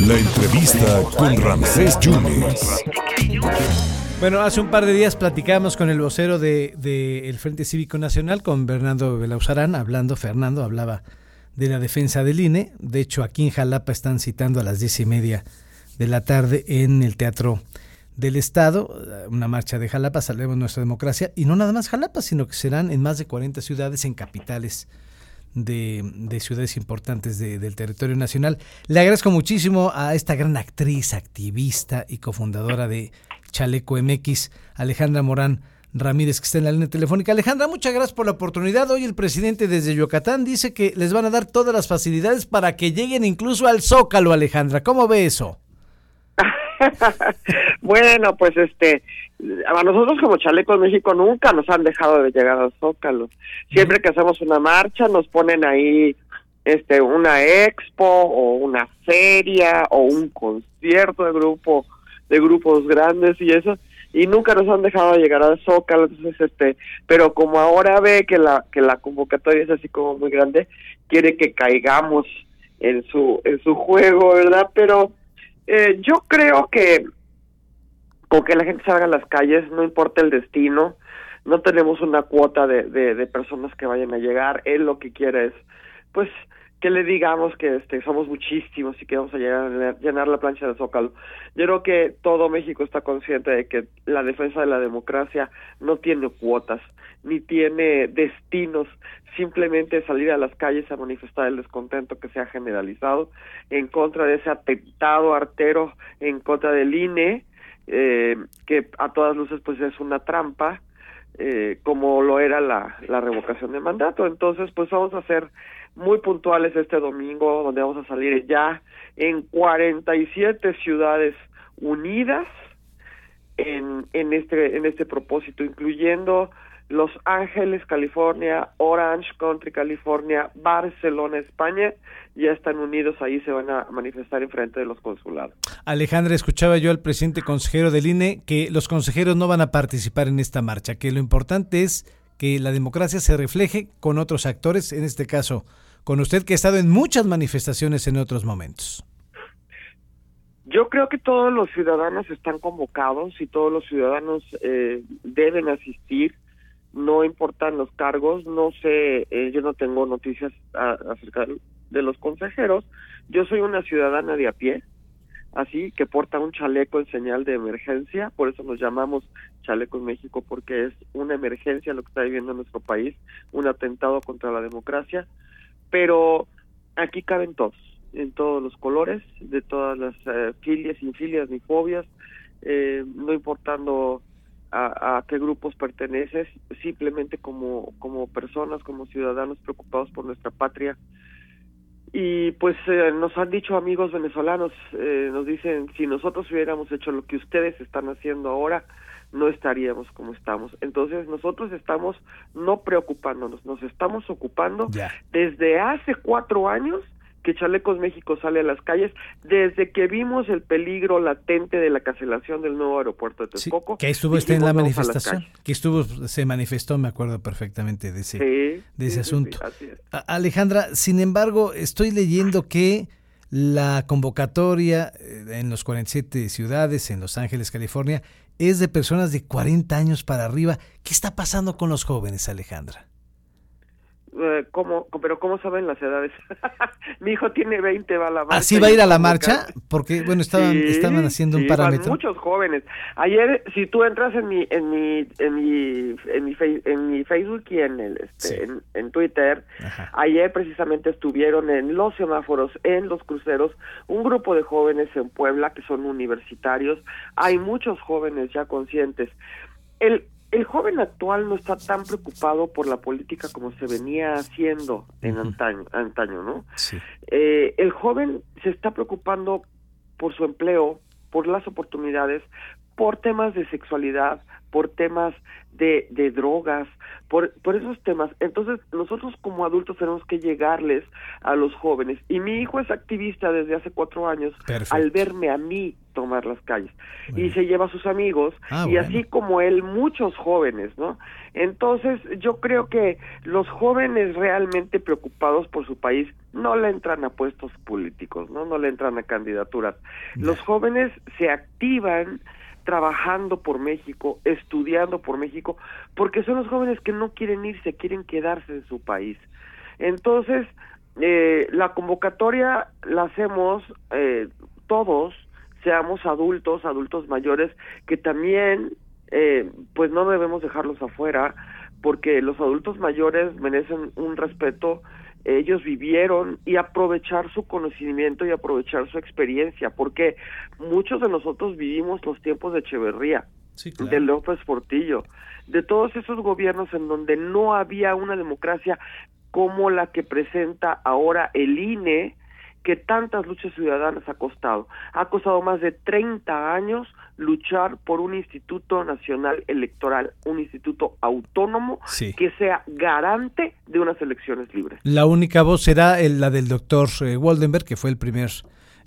La entrevista con Ramsés Yunes. Bueno, hace un par de días platicamos con el vocero del de, Frente Cívico Nacional, con Bernardo Belauzarán, hablando, Fernando hablaba de la defensa del INE. De hecho, aquí en Jalapa están citando a las diez y media de la tarde en el Teatro del Estado, una marcha de Jalapa, salvemos nuestra democracia, y no nada más Jalapa, sino que serán en más de 40 ciudades, en capitales de, ciudades importantes del territorio nacional. Le agradezco muchísimo a esta gran actriz, activista y cofundadora de Chaleco MX, Alejandra Morán Ramírez, que está en la línea telefónica. Alejandra, muchas gracias por la oportunidad. Hoy el presidente desde Yucatán dice que les van a dar todas las facilidades para que lleguen incluso al Zócalo, Alejandra. ¿Cómo ve eso? bueno, pues este, a nosotros como Chaleco México nunca nos han dejado de llegar al Zócalo. Siempre que hacemos una marcha nos ponen ahí este una expo o una feria o un concierto de grupo de grupos grandes y eso y nunca nos han dejado de llegar al Zócalo, entonces este, pero como ahora ve que la que la convocatoria es así como muy grande, quiere que caigamos en su en su juego, ¿verdad? Pero eh, yo creo que con que la gente salga a las calles, no importa el destino, no tenemos una cuota de, de, personas que vayan a llegar, él lo que quiere es, pues, que le digamos que este somos muchísimos y que vamos a llegar a llenar la plancha de Zócalo. Yo creo que todo México está consciente de que la defensa de la democracia no tiene cuotas ni tiene destinos, simplemente salir a las calles a manifestar el descontento que se ha generalizado en contra de ese atentado artero en contra del INE eh, que a todas luces pues es una trampa eh, como lo era la, la revocación de mandato. Entonces pues vamos a ser muy puntuales este domingo donde vamos a salir ya en 47 ciudades unidas en, en este en este propósito incluyendo los Ángeles, California, Orange Country, California, Barcelona, España, ya están unidos, ahí se van a manifestar en frente de los consulados. Alejandra, escuchaba yo al presidente consejero del INE que los consejeros no van a participar en esta marcha, que lo importante es que la democracia se refleje con otros actores, en este caso con usted que ha estado en muchas manifestaciones en otros momentos. Yo creo que todos los ciudadanos están convocados y todos los ciudadanos eh, deben asistir no importan los cargos, no sé, eh, yo no tengo noticias acerca de los consejeros, yo soy una ciudadana de a pie, así que porta un chaleco en señal de emergencia, por eso nos llamamos Chalecos México, porque es una emergencia lo que está viviendo nuestro país, un atentado contra la democracia, pero aquí caben todos, en todos los colores, de todas las eh, filias, infilias ni fobias, eh, no importando a, qué grupos perteneces, simplemente como, como personas, como ciudadanos preocupados por nuestra patria. Y pues eh, nos han dicho amigos venezolanos, eh, nos dicen, si nosotros hubiéramos hecho lo que ustedes están haciendo ahora, no estaríamos como estamos. Entonces nosotros estamos no preocupándonos, nos estamos ocupando desde hace cuatro años que Chalecos México sale a las calles desde que vimos el peligro latente de la cancelación del nuevo aeropuerto de Texcoco. que estuvo este en la manifestación, que estuvo, se manifestó, me acuerdo perfectamente de ese, de ese asunto. Alejandra, sin embargo, estoy leyendo que la convocatoria eh, en los 47 ciudades, en Los Ángeles, California, es de personas de 40 años para arriba. ¿Qué está pasando con los jóvenes, Alejandra? Eh, ¿cómo, pero ¿cómo saben las edades? Mi hijo tiene 20, va a la marcha. ¿Así va a ir a la marcha? Porque, bueno, estaban, estaban haciendo un parámetro. muchos jóvenes. Ayer, si tú entras en mi, en mi, en mi, en mi, en mi Facebook y en el, este, en, Twitter, ayer precisamente estuvieron en los semáforos, en los cruceros, un grupo de jóvenes en Puebla que son universitarios. Hay muchos jóvenes ya conscientes. El, el joven actual no está tan preocupado por la política como se venía haciendo en antaño, antaño, ¿no? Sí. Eh, el joven se está preocupando por su empleo, por las oportunidades, por temas de sexualidad, por temas de, de drogas, por, por esos temas. Entonces, nosotros como adultos tenemos que llegarles a los jóvenes. Y mi hijo es activista desde hace cuatro años al verme a mí tomar las calles. Y se lleva a sus amigos, ah, y así como él, muchos jóvenes, ¿no? Entonces, yo creo que los jóvenes realmente preocupados por su país no le entran a puestos políticos, no, no le entran a candidaturas. Los jóvenes se activan trabajando por México, estudiando por México, porque son los jóvenes que no quieren irse, quieren quedarse en su país. Entonces, eh, la convocatoria la hacemos eh, todos, seamos adultos, adultos mayores, que también, eh, pues no debemos dejarlos afuera, porque los adultos mayores merecen un respeto ellos vivieron y aprovechar su conocimiento y aprovechar su experiencia, porque muchos de nosotros vivimos los tiempos de Echeverría, de López Portillo, de todos esos gobiernos en donde no había una democracia como la que presenta ahora el INE, que tantas luchas ciudadanas ha costado. Ha costado más de 30 años luchar por un instituto nacional electoral, un instituto autónomo que sea garante de unas elecciones libres. La única voz será la del doctor eh, Waldenberg, que fue el primer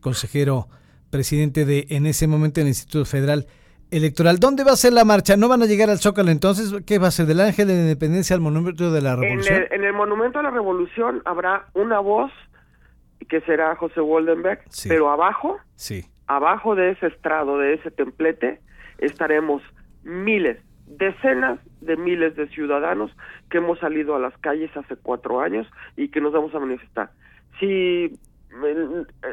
consejero presidente de en ese momento el Instituto Federal Electoral. ¿Dónde va a ser la marcha? ¿No van a llegar al Zócalo entonces? ¿Qué va a ser? ¿Del Ángel de la Independencia al Monumento de la Revolución? En el, Monumento a la Revolución habrá una voz que será José Waldenberg, pero abajo, sí. Abajo de ese estrado, de ese templete, estaremos miles, decenas de miles de ciudadanos que hemos salido a las calles hace cuatro años y que nos vamos a manifestar. Si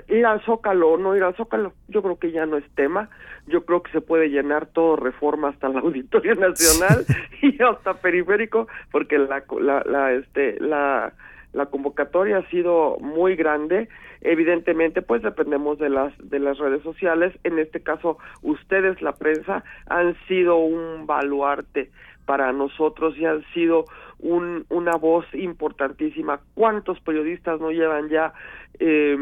ir al Zócalo o no ir al Zócalo, yo creo que ya no es tema. Yo creo que se puede llenar todo reforma hasta la Auditorio Nacional y hasta periférico, porque la, la, la, este, la la convocatoria ha sido muy grande. Evidentemente, pues dependemos de las de las redes sociales. En este caso, ustedes, la prensa, han sido un baluarte para nosotros y han sido un, una voz importantísima. ¿Cuántos periodistas no llevan ya eh,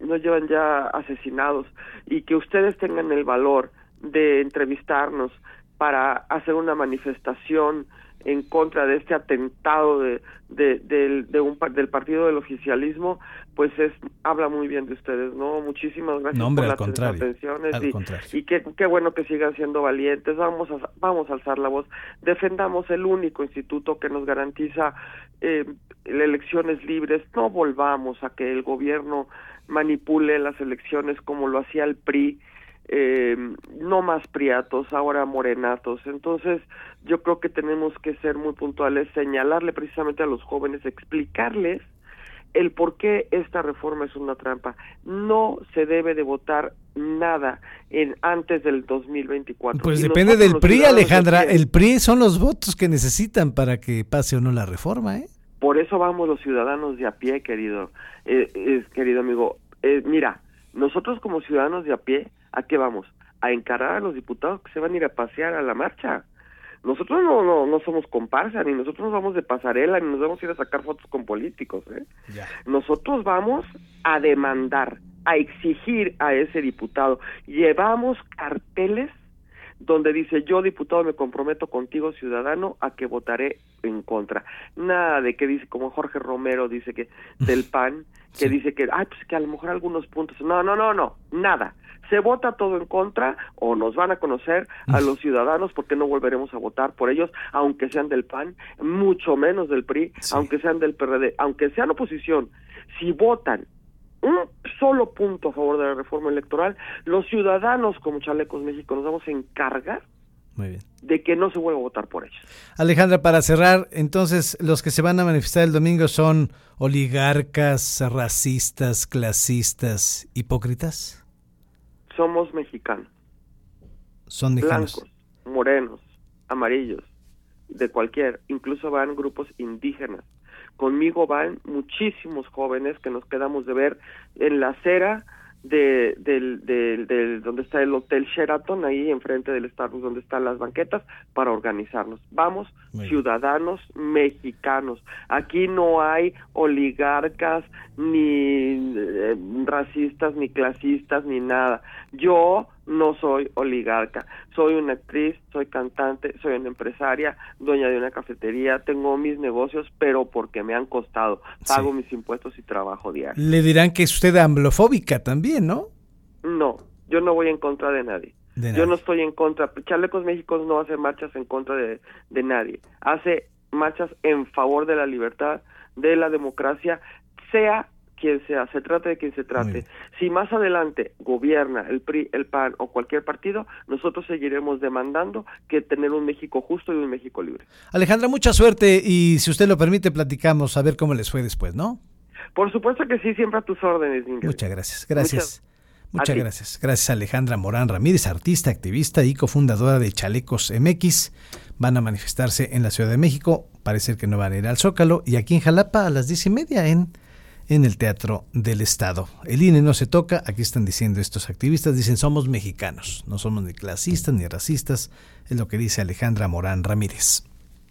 no llevan ya asesinados y que ustedes tengan el valor de entrevistarnos para hacer una manifestación en contra de este atentado de, de, un, del partido del oficialismo, pues es habla muy bien de ustedes, ¿no? Muchísimas gracias por las atenciones y, y qué, qué, bueno que sigan siendo valientes, vamos a, vamos a alzar la voz, defendamos el único instituto que nos garantiza eh, elecciones libres, no volvamos a que el gobierno manipule las elecciones como lo hacía el PRI, eh, no más priatos, ahora morenatos. Entonces, yo creo que tenemos que ser muy puntuales, señalarle precisamente a los jóvenes, explicarles el por qué esta reforma es una trampa. No se debe de votar nada en antes del 2024. Pues depende del PRI, Alejandra. El PRI son los votos que necesitan para que pase o no la reforma, ¿eh? Por eso vamos los ciudadanos de a pie, querido, eh, querido amigo. Eh, mira, nosotros como ciudadanos de a pie ¿A qué vamos? A encarar a los diputados que se van a ir a pasear a la marcha. Nosotros no, no, no somos comparsa, ni nosotros nos vamos de pasarela, ni nos vamos a ir a sacar fotos con políticos. ¿eh? Nosotros vamos a demandar, a exigir a ese diputado. Llevamos carteles donde dice yo diputado me comprometo contigo ciudadano a que votaré en contra. Nada de que dice como Jorge Romero dice que del PAN que dice que ay pues que a lo mejor algunos puntos. No, no, no, no, nada se vota todo en contra o nos van a conocer a los ciudadanos porque no volveremos a votar por ellos, aunque sean del PAN, mucho menos del PRI, aunque sean del PRD, aunque sean oposición. Si votan un solo punto a favor de la reforma electoral, los ciudadanos como Chalecos México nos vamos a encargar de que no se vuelva a votar por ellos. Alejandra, para cerrar, entonces los que se van a manifestar el domingo son oligarcas, racistas, clasistas, hipócritas somos mexicanos. Son mexicanos. Blancos, morenos, amarillos, de cualquier, incluso van grupos indígenas. Conmigo van muchísimos jóvenes que nos quedamos de ver en la acera de, del, del, donde está el Hotel Sheraton, ahí enfrente del Starbucks, donde están las banquetas, para organizarnos. Vamos, ciudadanos mexicanos. Aquí no hay oligarcas, ni eh, racistas, ni clasistas, ni nada. Yo no soy oligarca, soy una actriz, soy cantante, soy una empresaria, dueña de una cafetería, tengo mis negocios, pero porque me han costado, pago mis impuestos y trabajo diario. Le dirán que es usted amblofóbica también, ¿no? No, yo no voy en contra de nadie. yo no estoy en contra. Chalecos México no hace marchas en contra de, de nadie. Hace marchas en favor de la libertad, de la democracia, sea quien sea, se trate de quien se trate. Si más adelante gobierna el PRI, el PAN o cualquier partido, nosotros seguiremos demandando que tener un México justo y un México libre. Alejandra, mucha suerte y si usted lo permite, platicamos a ver cómo les fue después, ¿no? Por supuesto que sí, siempre a tus órdenes. Muchas gracias, gracias. Muchas, gracias. Gracias Alejandra Morán Ramírez, artista, activista y cofundadora de Chalecos MX. Van a manifestarse en la Ciudad de México. Parece que no van a ir al Zócalo. Y aquí en Jalapa a las diez y media en en el Teatro del Estado. El INE no se toca, aquí están diciendo estos activistas, dicen somos mexicanos, no somos ni clasistas ni racistas, es lo que dice Alejandra Morán Ramírez.